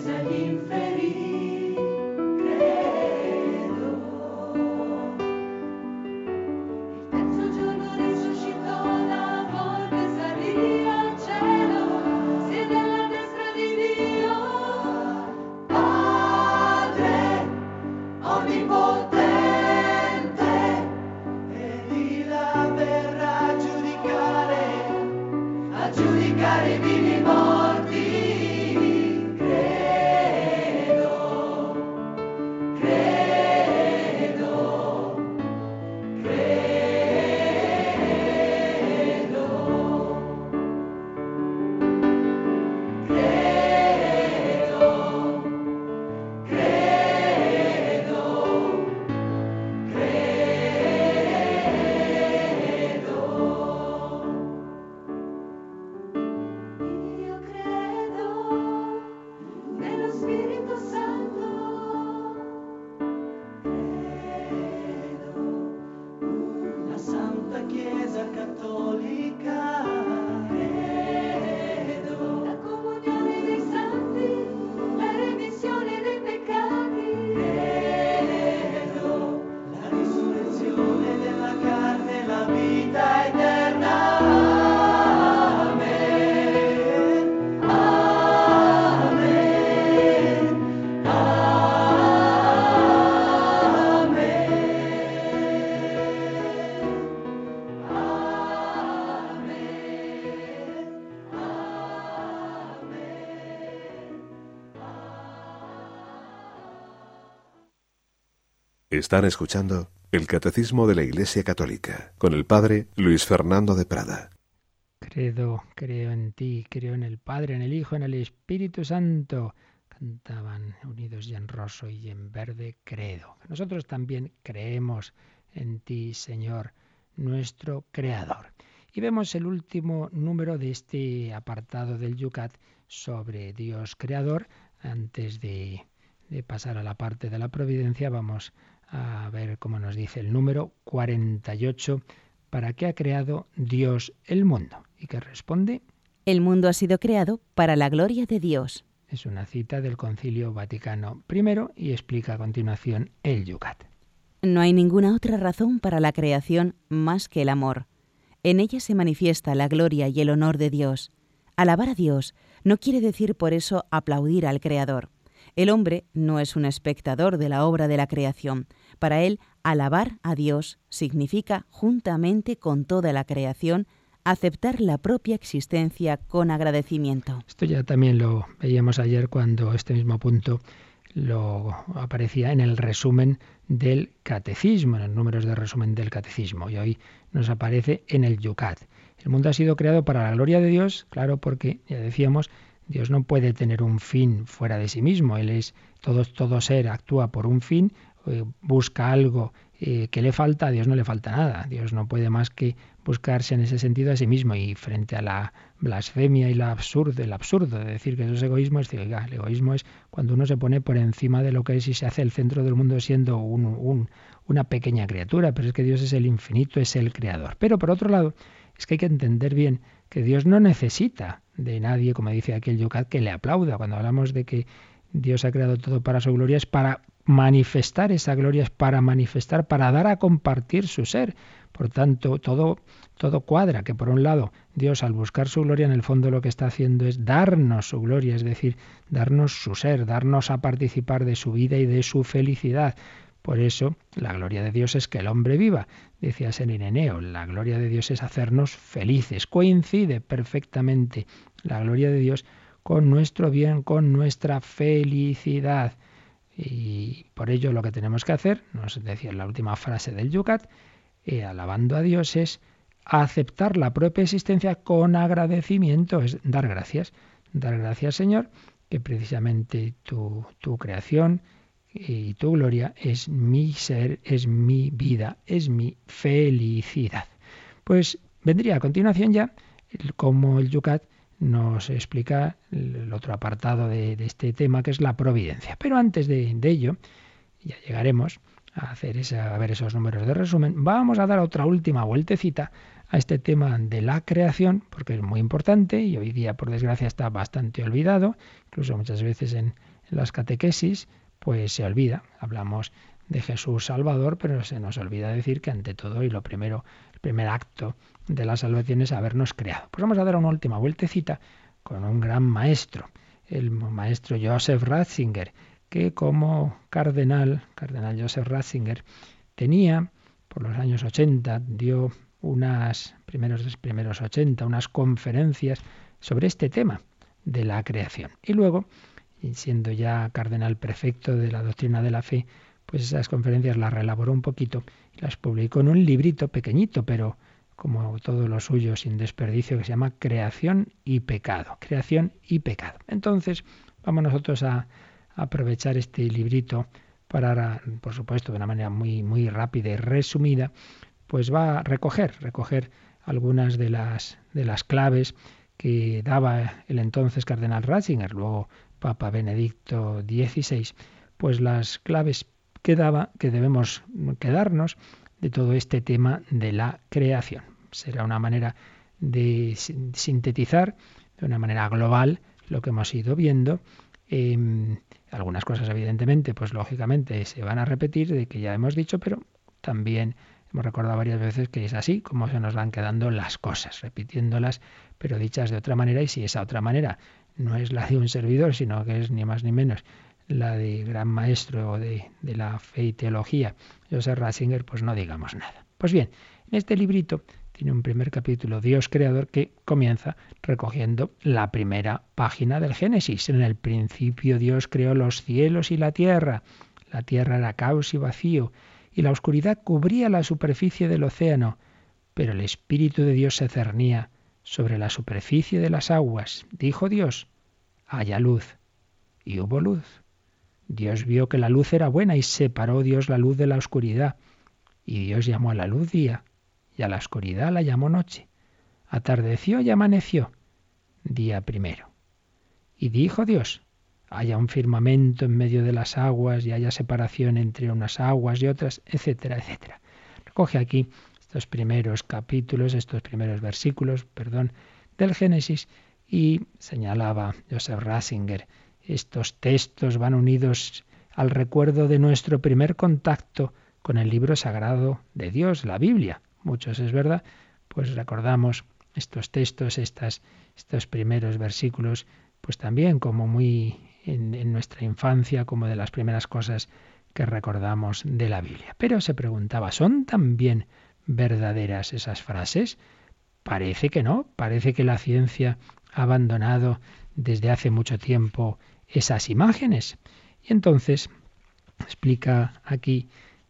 es el infeliz. Están escuchando el Catecismo de la Iglesia Católica con el Padre Luis Fernando de Prada. Credo, creo en ti, creo en el Padre, en el Hijo, en el Espíritu Santo. Cantaban unidos y en roso y en verde, credo. Nosotros también creemos en ti, Señor, nuestro Creador. Y vemos el último número de este apartado del Yucat sobre Dios Creador. Antes de, de pasar a la parte de la providencia, vamos a ver cómo nos dice el número 48, ¿para qué ha creado Dios el mundo? ¿Y qué responde? El mundo ha sido creado para la gloria de Dios. Es una cita del Concilio Vaticano I y explica a continuación el Yucat. No hay ninguna otra razón para la creación más que el amor. En ella se manifiesta la gloria y el honor de Dios. Alabar a Dios no quiere decir por eso aplaudir al Creador. El hombre no es un espectador de la obra de la creación. Para él, alabar a Dios significa, juntamente con toda la creación, aceptar la propia existencia con agradecimiento. Esto ya también lo veíamos ayer cuando este mismo punto lo aparecía en el resumen del catecismo, en los números de resumen del catecismo, y hoy nos aparece en el Yucat. El mundo ha sido creado para la gloria de Dios, claro, porque ya decíamos, Dios no puede tener un fin fuera de sí mismo. Él es todo, todo ser, actúa por un fin, busca algo eh, que le falta, a Dios no le falta nada. Dios no puede más que buscarse en ese sentido a sí mismo. Y frente a la blasfemia y la absurdo, el absurdo de decir que eso es egoísmo, es decir, el egoísmo es cuando uno se pone por encima de lo que es y se hace el centro del mundo siendo un, una pequeña criatura. Pero es que Dios es el infinito, es el creador. Pero por otro lado, es que hay que entender bien que Dios no necesita de nadie, como dice aquí el Yucat, que le aplauda. Cuando hablamos de que Dios ha creado todo para su gloria, es para manifestar esa gloria, es para manifestar, para dar a compartir su ser. Por tanto, todo, todo cuadra, que por un lado Dios al buscar su gloria en el fondo lo que está haciendo es darnos su gloria, es decir, darnos su ser, darnos a participar de su vida y de su felicidad. Por eso, la gloria de Dios es que el hombre viva. Decía San Ireneo, la gloria de Dios es hacernos felices. Coincide perfectamente la gloria de Dios con nuestro bien, con nuestra felicidad. Y por ello lo que tenemos que hacer, nos decía la última frase del Yucat, eh, alabando a Dios, es aceptar la propia existencia con agradecimiento, es dar gracias. Dar gracias, Señor, que precisamente tu, tu creación, y tu gloria es mi ser, es mi vida, es mi felicidad. Pues vendría a continuación ya como el Yucat nos explica el otro apartado de, este tema que es la providencia. Pero antes de, ello, ya llegaremos a, hacer esa, ver esos números de resumen, vamos a dar otra última vueltecita a este tema de la creación, porque es muy importante y hoy día, por desgracia, está bastante olvidado, incluso muchas veces en las catequesis, pues se olvida. Hablamos de Jesús Salvador, pero se nos olvida decir que ante todo y lo primero, primer acto de la salvación es habernos creado. Pues vamos a dar una última vueltecita con un gran maestro, el maestro Joseph Ratzinger, que como cardenal, cardenal Joseph Ratzinger, tenía por los años 80, dio unas primeros primeros 80, unas conferencias sobre este tema de la creación. Y luego, siendo ya cardenal prefecto de la doctrina de la fe, pues esas conferencias las reelaboró un poquito y las publicó en un librito pequeñito, pero como todo lo suyo, sin desperdicio, que se llama Creación y Pecado. Creación y Pecado. Entonces, vamos nosotros a, aprovechar este librito para, por supuesto, de una manera muy, muy rápida y resumida, pues va a recoger, recoger algunas de las, de las claves que daba el entonces cardenal Ratzinger, luego Papa Benedicto XVI, pues las claves que daba que debemos quedarnos de todo este tema de la creación. Será una manera de sintetizar de una manera global lo que hemos ido viendo. Em, algunas cosas, evidentemente, pues lógicamente se van a repetir de que ya hemos dicho, pero también hemos recordado varias veces que es así como se nos van quedando las cosas, repitiéndolas, pero dichas de otra manera, y si esa otra manera no es la de un servidor, sino que es ni más ni menos la de gran maestro de, de la fe y teología, Joseph Ratzinger, pues no digamos nada. Pues bien, en este librito tiene un primer capítulo, Dios Creador, que comienza recogiendo la primera página del Génesis. En el principio Dios creó los cielos y la tierra. La tierra era caos y vacío, y la oscuridad cubría la superficie del océano, pero el Espíritu de Dios se cernía sobre la superficie de las aguas. Dijo Dios, haya luz. Y hubo luz. Dios vio que la luz era buena y separó Dios la luz de la oscuridad. Y Dios llamó a la luz día y a la oscuridad la llamó noche. Atardeció y amaneció, día primero. Y dijo Dios, haya un firmamento en medio de las aguas y haya separación entre unas aguas y otras, etcétera, etcétera. Recoge aquí estos primeros capítulos, estos primeros versículos, perdón, del Génesis y señalaba Joseph Rasinger, estos textos van unidos al recuerdo de nuestro primer contacto con el libro sagrado de Dios, la Biblia muchos es verdad, pues recordamos estos textos, estas, estos primeros versículos, pues también como muy en, en nuestra infancia, como de las primeras cosas que recordamos de la Biblia. Pero se preguntaba, ¿son también verdaderas esas frases? Parece que no, parece que la ciencia ha abandonado desde hace mucho tiempo esas imágenes. Y entonces explica aquí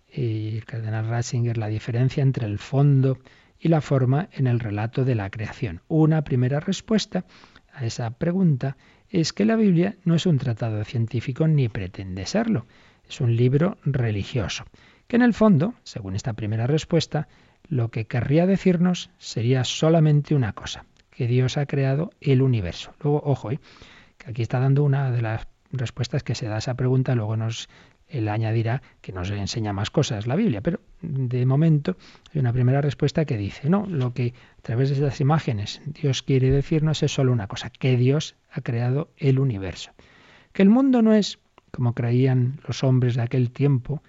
el cardenal Ratzinger la diferencia entre el fondo y la forma en el relato de la creación. Una primera respuesta a esa pregunta es que la Biblia no es un tratado científico ni pretende serlo, es un libro religioso, que en el fondo, según esta primera respuesta, lo que querría decirnos sería solamente una cosa, que Dios ha creado el universo. Luego, ojo, ¿eh? que aquí está dando una de las respuestas que se da a esa pregunta, luego nos él añadirá que nos enseña más cosas la Biblia, pero de momento hay una primera respuesta que dice, no, lo que a través de estas imágenes Dios quiere decirnos es solo una cosa, que Dios ha creado el universo. Que el mundo no es, como creían los hombres de aquel tiempo,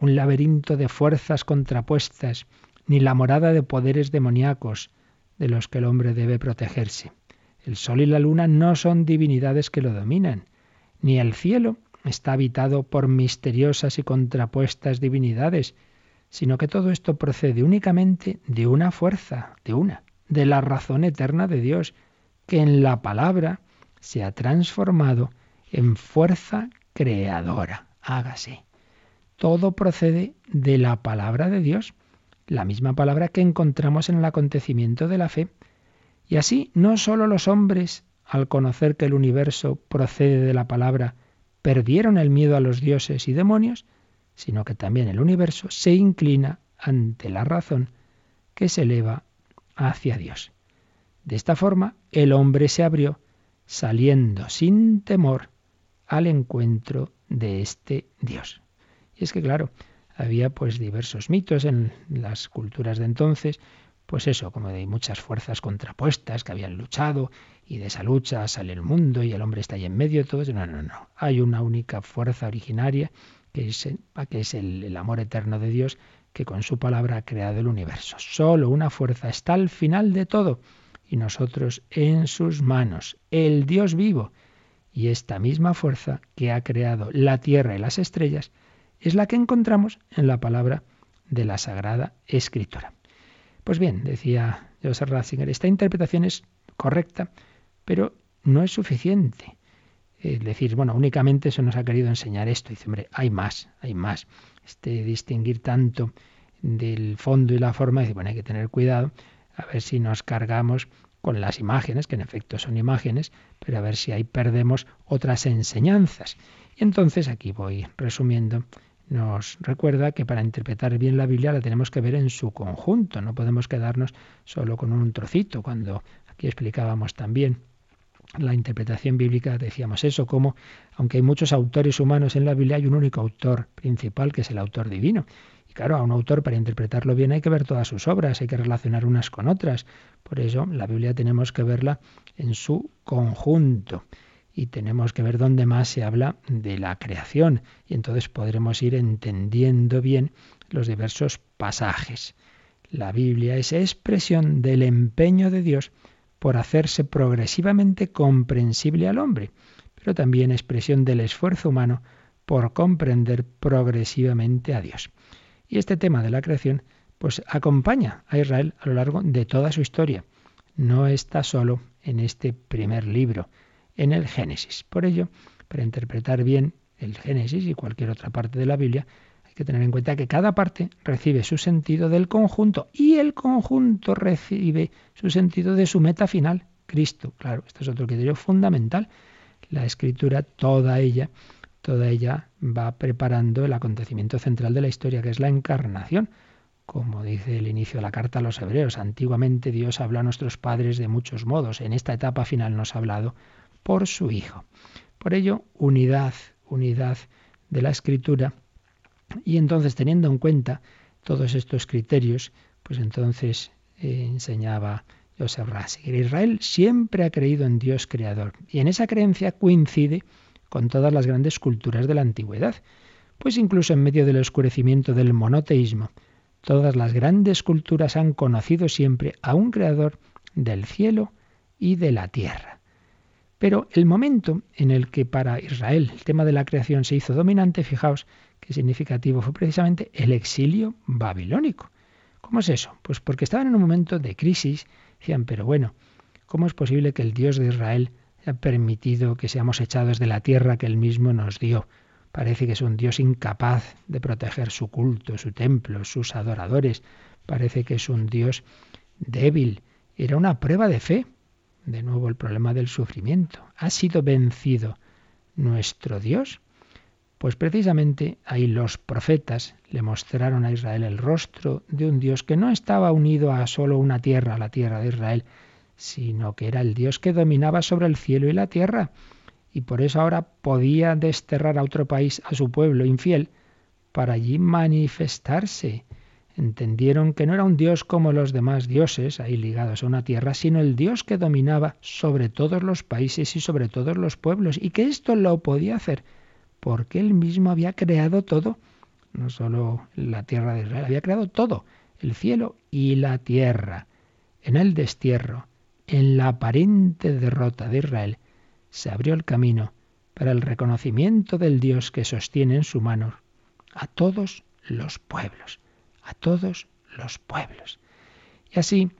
un laberinto de fuerzas contrapuestas, ni la morada de poderes demoníacos de los que el hombre debe protegerse. El sol y la luna no son divinidades que lo dominan, ni el cielo está habitado por misteriosas y contrapuestas divinidades, sino que todo esto procede únicamente de una fuerza, de una, de la razón eterna de Dios, que en la palabra se ha transformado en fuerza creadora. Hágase. Todo procede de la palabra de Dios, la misma palabra que encontramos en el acontecimiento de la fe. Y así no sólo los hombres, al conocer que el universo procede de la palabra, perdieron el miedo a los dioses y demonios, sino que también el universo se inclina ante la razón que se eleva hacia Dios. De esta forma, el hombre se abrió, saliendo sin temor al encuentro de este Dios. Y es que, claro, había pues diversos mitos en las culturas de entonces, pues eso, como de muchas fuerzas contrapuestas que habían luchado y de esa lucha sale el mundo y el hombre está ahí en medio todo. No, no, no. Hay una única fuerza originaria que es, que es el, el amor eterno de Dios que con su palabra ha creado el universo. Solo una fuerza está al final de todo y nosotros en sus manos, el Dios vivo. Y esta misma fuerza que ha creado la tierra y las estrellas es la que encontramos en la palabra de la Sagrada Escritura. Pues bien, decía Joseph Ratzinger, esta interpretación es correcta Pero no es suficiente. Es decir, bueno, únicamente eso nos ha querido enseñar esto. Dice, hombre, hay más, hay más. Este distinguir tanto del fondo y la forma, dice, bueno, hay que tener cuidado a ver si nos cargamos con las imágenes, que en efecto son imágenes, pero a ver si ahí perdemos otras enseñanzas. Y entonces, aquí voy resumiendo, nos recuerda que para interpretar bien la Biblia la tenemos que ver en su conjunto, no podemos quedarnos solo con un trocito, cuando aquí explicábamos también la interpretación bíblica, decíamos eso, como aunque hay muchos autores humanos en la Biblia, hay un único autor principal que es el autor divino. Y claro, a un autor para interpretarlo bien hay que ver todas sus obras, hay que relacionar unas con otras. Por eso la Biblia tenemos que verla en su conjunto y tenemos que ver dónde más se habla de la creación y entonces podremos ir entendiendo bien los diversos pasajes. La Biblia es expresión del empeño de Dios por hacerse progresivamente comprensible al hombre, pero también expresión del esfuerzo humano por comprender progresivamente a Dios. Y este tema de la creación pues acompaña a Israel a lo largo de toda su historia. No está solo en este primer libro, en el Génesis. Por ello, para interpretar bien el Génesis y cualquier otra parte de la Biblia, hay que tener en cuenta que cada parte recibe su sentido del conjunto y el conjunto recibe su sentido de su meta final, Cristo. Claro, este es otro criterio fundamental. La escritura, toda ella, toda ella va preparando el acontecimiento central de la historia, que es la encarnación. Como dice el inicio de la carta a los hebreos, antiguamente Dios habló a nuestros padres de muchos modos. En esta etapa final nos ha hablado por su Hijo. Por ello, unidad, unidad de la escritura. Y entonces, teniendo en cuenta todos estos criterios, pues entonces eh, enseñaba Joseph Ratzinger. Israel siempre ha creído en Dios creador y en esa creencia coincide con todas las grandes culturas de la antigüedad, pues incluso en medio del oscurecimiento del monoteísmo, todas las grandes culturas han conocido siempre a un creador del cielo y de la tierra. Pero el momento en el que para Israel el tema de la creación se hizo dominante, fijaos qué significativo fue precisamente el exilio babilónico. ¿Cómo es eso? Pues porque estaban en un momento de crisis, decían, pero bueno, ¿cómo es posible que el Dios de Israel haya permitido que seamos echados de la tierra que él mismo nos dio? Parece que es un Dios incapaz de proteger su culto, su templo, sus adoradores. Parece que es un Dios débil. Era una prueba de fe de nuevo el problema del sufrimiento. ¿Ha sido vencido nuestro Dios? Pues precisamente ahí los profetas le mostraron a Israel el rostro de un Dios que no estaba unido a solo una tierra, la tierra de Israel, sino que era el Dios que dominaba sobre el cielo y la tierra, y por eso ahora podía desterrar a otro país a su pueblo infiel para allí manifestarse entendieron que no era un Dios como los demás dioses, ahí ligados a una tierra, sino el Dios que dominaba sobre todos los países y sobre todos los pueblos, y que esto lo podía hacer porque él mismo había creado todo, no solo la tierra de Israel, había creado todo, el cielo y la tierra. En el destierro, en la aparente derrota de Israel, se abrió el camino para el reconocimiento del Dios que sostiene en su mano a todos los pueblos a todos los pueblos. Y así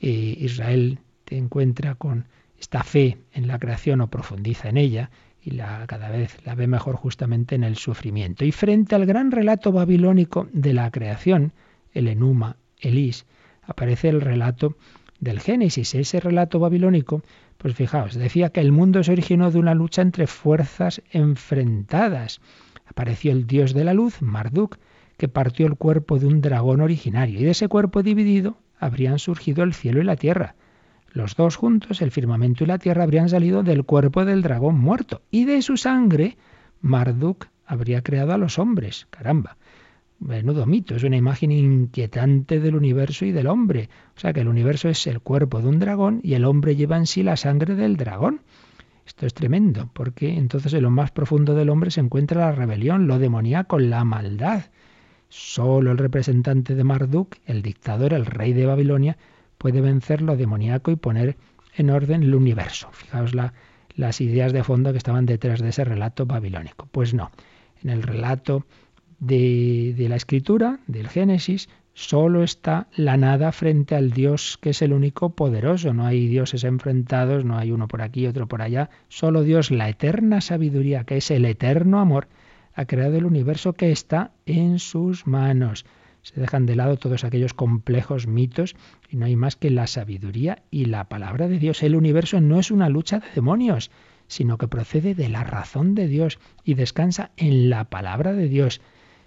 eh, Israel te encuentra con esta fe en la creación o profundiza en ella y cada vez la ve mejor justamente en el sufrimiento. Y frente al gran relato babilónico de la creación, el Enuma, Elis, aparece el relato del Génesis. Ese relato babilónico, pues fijaos, decía que el mundo se originó de una lucha entre fuerzas enfrentadas. Apareció el dios de la luz, Marduk, que partió el cuerpo de un dragón originario, y de ese cuerpo dividido habrían surgido el cielo y la tierra. Los dos juntos, el firmamento y la tierra, habrían salido del cuerpo del dragón muerto, y de su sangre Marduk habría creado a los hombres. Caramba. Menudo mito, es una imagen inquietante del universo y del hombre. O sea que el universo es el cuerpo de un dragón y el hombre lleva en sí la sangre del dragón. Esto es tremendo, porque entonces en lo más profundo del hombre se encuentra la rebelión, lo demoníaco, la maldad. Solo el representante de Marduk, el dictador, el rey de Babilonia, puede vencer lo demoníaco y poner en orden el universo. Fijaos las ideas de fondo que estaban detrás de ese relato babilónico. Pues no, en el relato de, de la escritura, del Génesis, Solo está la nada frente al Dios que es el único poderoso. No hay dioses enfrentados, no hay uno por aquí, otro por allá. Solo Dios, la eterna sabiduría, que es el eterno amor, ha creado el universo que está en sus manos. Se dejan de lado todos aquellos complejos mitos y no hay más que la sabiduría y la palabra de Dios. El universo no es una lucha de demonios, sino que procede de la razón de Dios y descansa en la palabra de Dios.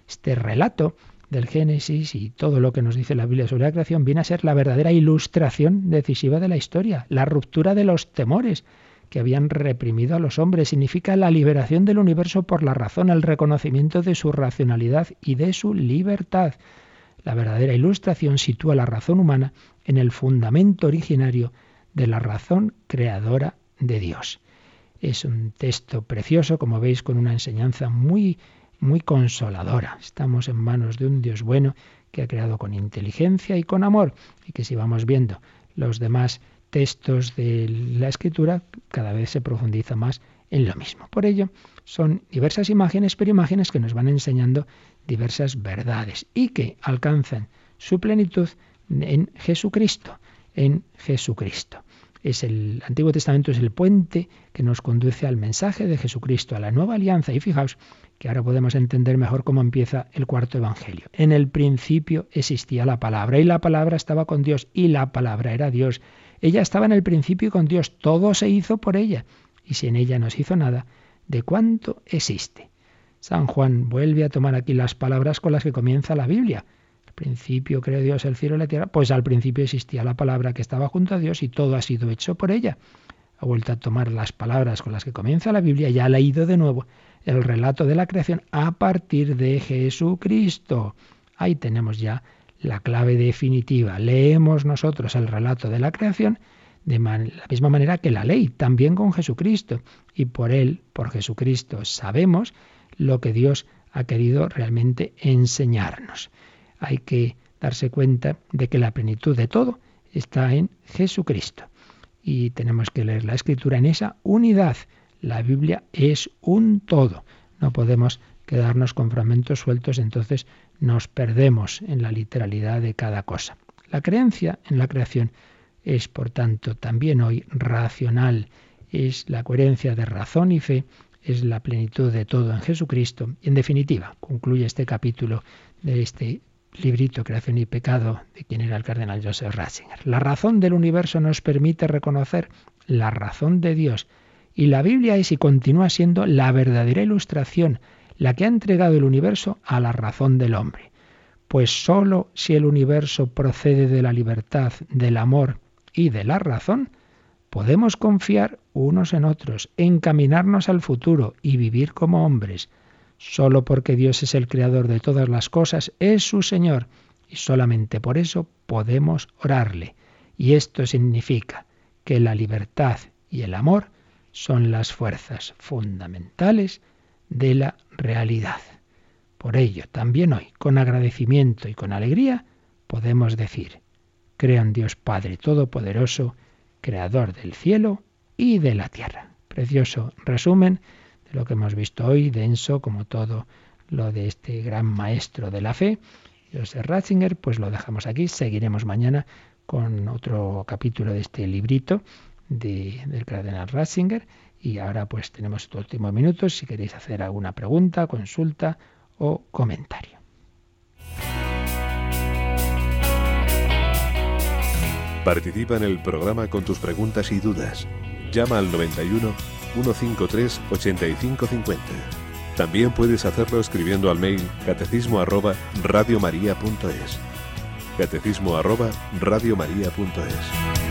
Este relato del Génesis y todo lo que nos dice la Biblia sobre la creación viene a ser la verdadera ilustración decisiva de la historia, la ruptura de los temores que habían reprimido a los hombres. Significa la liberación del universo por la razón, el reconocimiento de su racionalidad y de su libertad. La verdadera ilustración sitúa la razón humana en el fundamento originario de la razón creadora de Dios. Es un texto precioso, como veis, con una enseñanza muy, muy consoladora. Estamos en manos de un Dios bueno que ha creado con inteligencia y con amor, y que si vamos viendo los demás textos de la escritura, cada vez se profundiza más en lo mismo. Por ello, son diversas imágenes, pero imágenes que nos van enseñando diversas verdades y que alcanzan su plenitud en Jesucristo, en Jesucristo es el Antiguo Testamento es el puente que nos conduce al mensaje de Jesucristo, a la nueva alianza. Y fijaos que ahora podemos entender mejor cómo empieza el cuarto evangelio. En el principio existía la palabra y la palabra estaba con Dios y la palabra era Dios. Ella estaba en el principio con Dios, todo se hizo por ella y sin ella no se hizo nada. ¿De cuánto existe? San Juan vuelve a tomar aquí las palabras con las que comienza la Biblia principio creó Dios el cielo y la tierra, pues al principio existía la palabra que estaba junto a Dios y todo ha sido hecho por ella. Ha vuelto a tomar las palabras con las que comienza la Biblia y ha leído de nuevo el relato de la creación a partir de Jesucristo. Ahí tenemos ya la clave definitiva. Leemos nosotros el relato de la creación de la misma manera que la ley, también con Jesucristo. Y por Él, por Jesucristo, sabemos lo que Dios ha querido realmente enseñarnos hay que darse cuenta de que la plenitud de todo está en Jesucristo. Y tenemos que leer la escritura en esa unidad. La Biblia es un todo. No podemos quedarnos con fragmentos sueltos, entonces nos perdemos en la literalidad de cada cosa. La creencia en la creación es, por tanto, también hoy racional, es la coherencia de razón y fe, es la plenitud de todo en Jesucristo. Y en definitiva, concluye este capítulo de este librito Creación y Pecado de quien era el cardenal Joseph Ratzinger. La razón del universo nos permite reconocer la razón de Dios y la Biblia es y continúa siendo la verdadera ilustración, la que ha entregado el universo a la razón del hombre. Pues sólo si el universo procede de la libertad, del amor y de la razón, podemos confiar unos en otros, encaminarnos al futuro y vivir como hombres, Solo porque Dios es el creador de todas las cosas, es su Señor, y solamente por eso podemos orarle. Y esto significa que la libertad y el amor son las fuerzas fundamentales de la realidad. Por ello, también hoy, con agradecimiento y con alegría, podemos decir, creo en Dios Padre Todopoderoso, Creador del cielo y de la tierra. Precioso resumen lo que hemos visto hoy, denso como todo lo de este gran maestro de la fe, Joseph Ratzinger, pues lo dejamos aquí, seguiremos mañana con otro capítulo de este librito del cardenal Ratzinger y ahora pues tenemos estos últimos minutos si queréis hacer alguna pregunta, consulta o comentario. Participa en el programa con tus preguntas y dudas. Llama al 91 153 8550. También puedes hacerlo escribiendo al mail catecismo arroba radiomaria.es. Catecismo arroba radiomaria.es.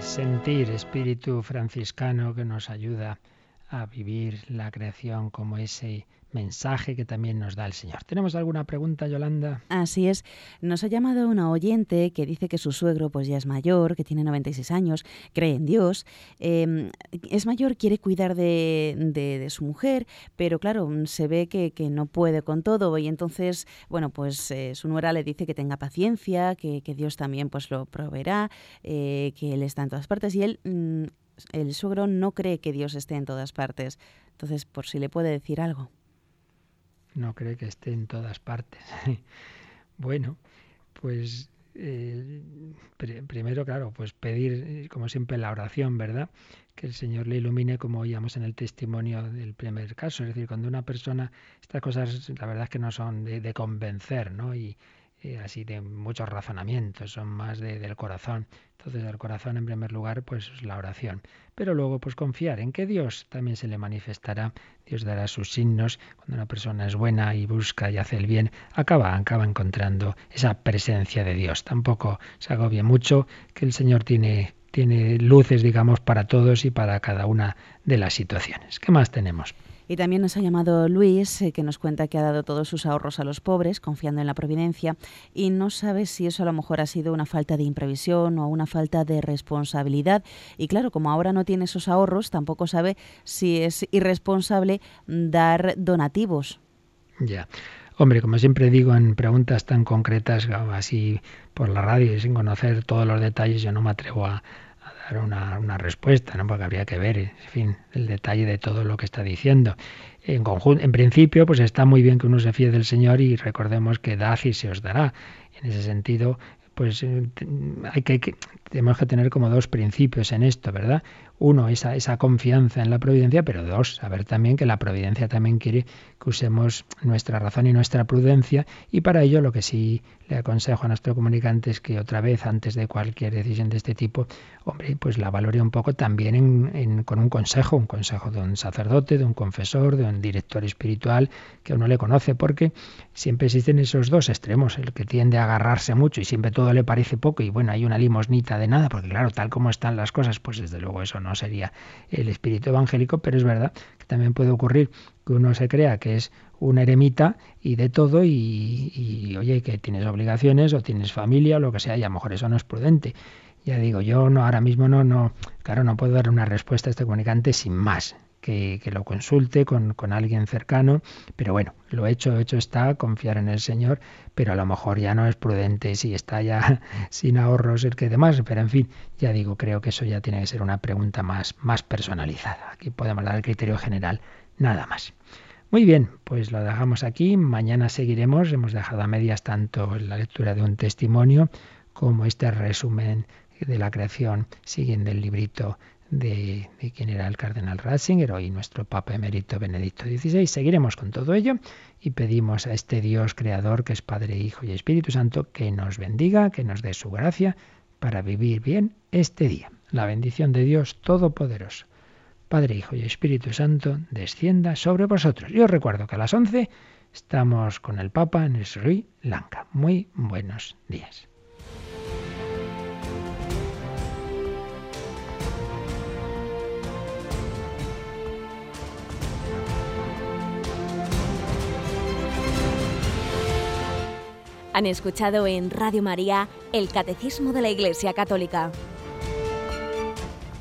sentir, espíritu franciscano que nos ayuda a vivir la creación como ese mensaje que también nos da el Señor. ¿Tenemos alguna pregunta, Yolanda? Así es. Nos ha llamado una oyente que dice que su suegro pues ya es mayor, que tiene 96 años, cree en Dios, em, es mayor, quiere cuidar de, de, su mujer, pero claro, se ve que, no puede con todo y entonces, bueno, pues eh, su nuera le dice que tenga paciencia, que, que Dios también pues lo proveerá, eh, que Él está en todas partes y él... Mm, el suegro no cree que Dios esté en todas partes. Entonces, por si le puede decir algo no cree que esté en todas partes. [LAUGHS] bueno, pues eh, primero, claro, pues pedir, eh, como siempre, la oración, ¿verdad? Que el Señor le ilumine, como oíamos en el testimonio del primer caso. Es decir, cuando una persona, estas cosas, la verdad es que no son de, convencer, ¿no? Eh, así de muchos razonamientos, son más de, del corazón. Entonces, el corazón, en primer lugar, pues la oración. Pero luego, pues confiar en que Dios también se le manifestará, Dios dará sus signos. Cuando una persona es buena y busca y hace el bien, acaba, acaba encontrando esa presencia de Dios. Tampoco se agobie mucho que el Señor tiene tiene luces, digamos, para todos y para cada una de las situaciones. ¿Qué más tenemos? Y también nos ha llamado Luis, eh, que nos cuenta que ha dado todos sus ahorros a los pobres, confiando en la providencia, y no sabe si eso a lo mejor ha sido una falta de imprevisión o una falta de responsabilidad. Y claro, como ahora no tiene esos ahorros, tampoco sabe si es irresponsable dar donativos. Ya. Hombre, como siempre digo en preguntas tan concretas, así por la radio y sin conocer todos los detalles, yo no me atrevo a, una, una, respuesta, ¿no? porque habría que ver, en fin, el detalle de todo lo que está diciendo. En, conjunto, en principio, pues está muy bien que uno se fíe del Señor y recordemos que da y se os dará. En ese sentido, pues eh, hay que, que, tenemos que tener como dos principios en esto, ¿verdad? Uno, esa, esa confianza en la providencia, pero dos, saber también que la providencia también quiere que usemos nuestra razón y nuestra prudencia y para ello lo que sí le aconsejo a nuestro comunicante es que otra vez, antes de cualquier decisión de este tipo, hombre, pues la valore un poco también con un consejo, un consejo de un sacerdote, de un confesor, de un director espiritual que uno le conoce, porque siempre existen esos dos extremos, el que tiende a agarrarse mucho y siempre todo le parece poco y bueno, hay una limosnita de nada, porque claro, tal como están las cosas, pues desde luego eso no sería el espíritu evangélico, pero es verdad que también puede ocurrir que uno se crea que es un eremita y de todo y, oye, que tienes obligaciones o tienes familia o lo que sea y a lo mejor eso no es prudente. Ya digo, yo no ahora mismo no, no, claro, no puedo dar una respuesta a este comunicante sin más que, lo consulte con, con, alguien cercano, pero bueno, lo hecho, hecho está, confiar en el Señor, pero a lo mejor ya no es prudente si está ya [LAUGHS] sin ahorros el que demás, pero en fin, ya digo, creo que eso ya tiene que ser una pregunta más, más personalizada. Aquí podemos dar el criterio general, nada más. Muy bien, pues lo dejamos aquí. Mañana seguiremos. Hemos dejado a medias tanto la lectura de un testimonio como este resumen de la creación siguiendo el librito de, de quien era el cardenal Ratzinger, hoy nuestro Papa emérito Benedicto XVI. Seguiremos con todo ello y pedimos a este Dios creador, que es Padre, Hijo y Espíritu Santo, que nos bendiga, que nos dé su gracia para vivir bien este día. La bendición de Dios Todopoderoso. Padre, Hijo y Espíritu Santo, descienda sobre vosotros. Yo recuerdo que a las 11 estamos con el Papa en Sri Lanka. Muy buenos días. Han escuchado en Radio María el Catecismo de la Iglesia Católica,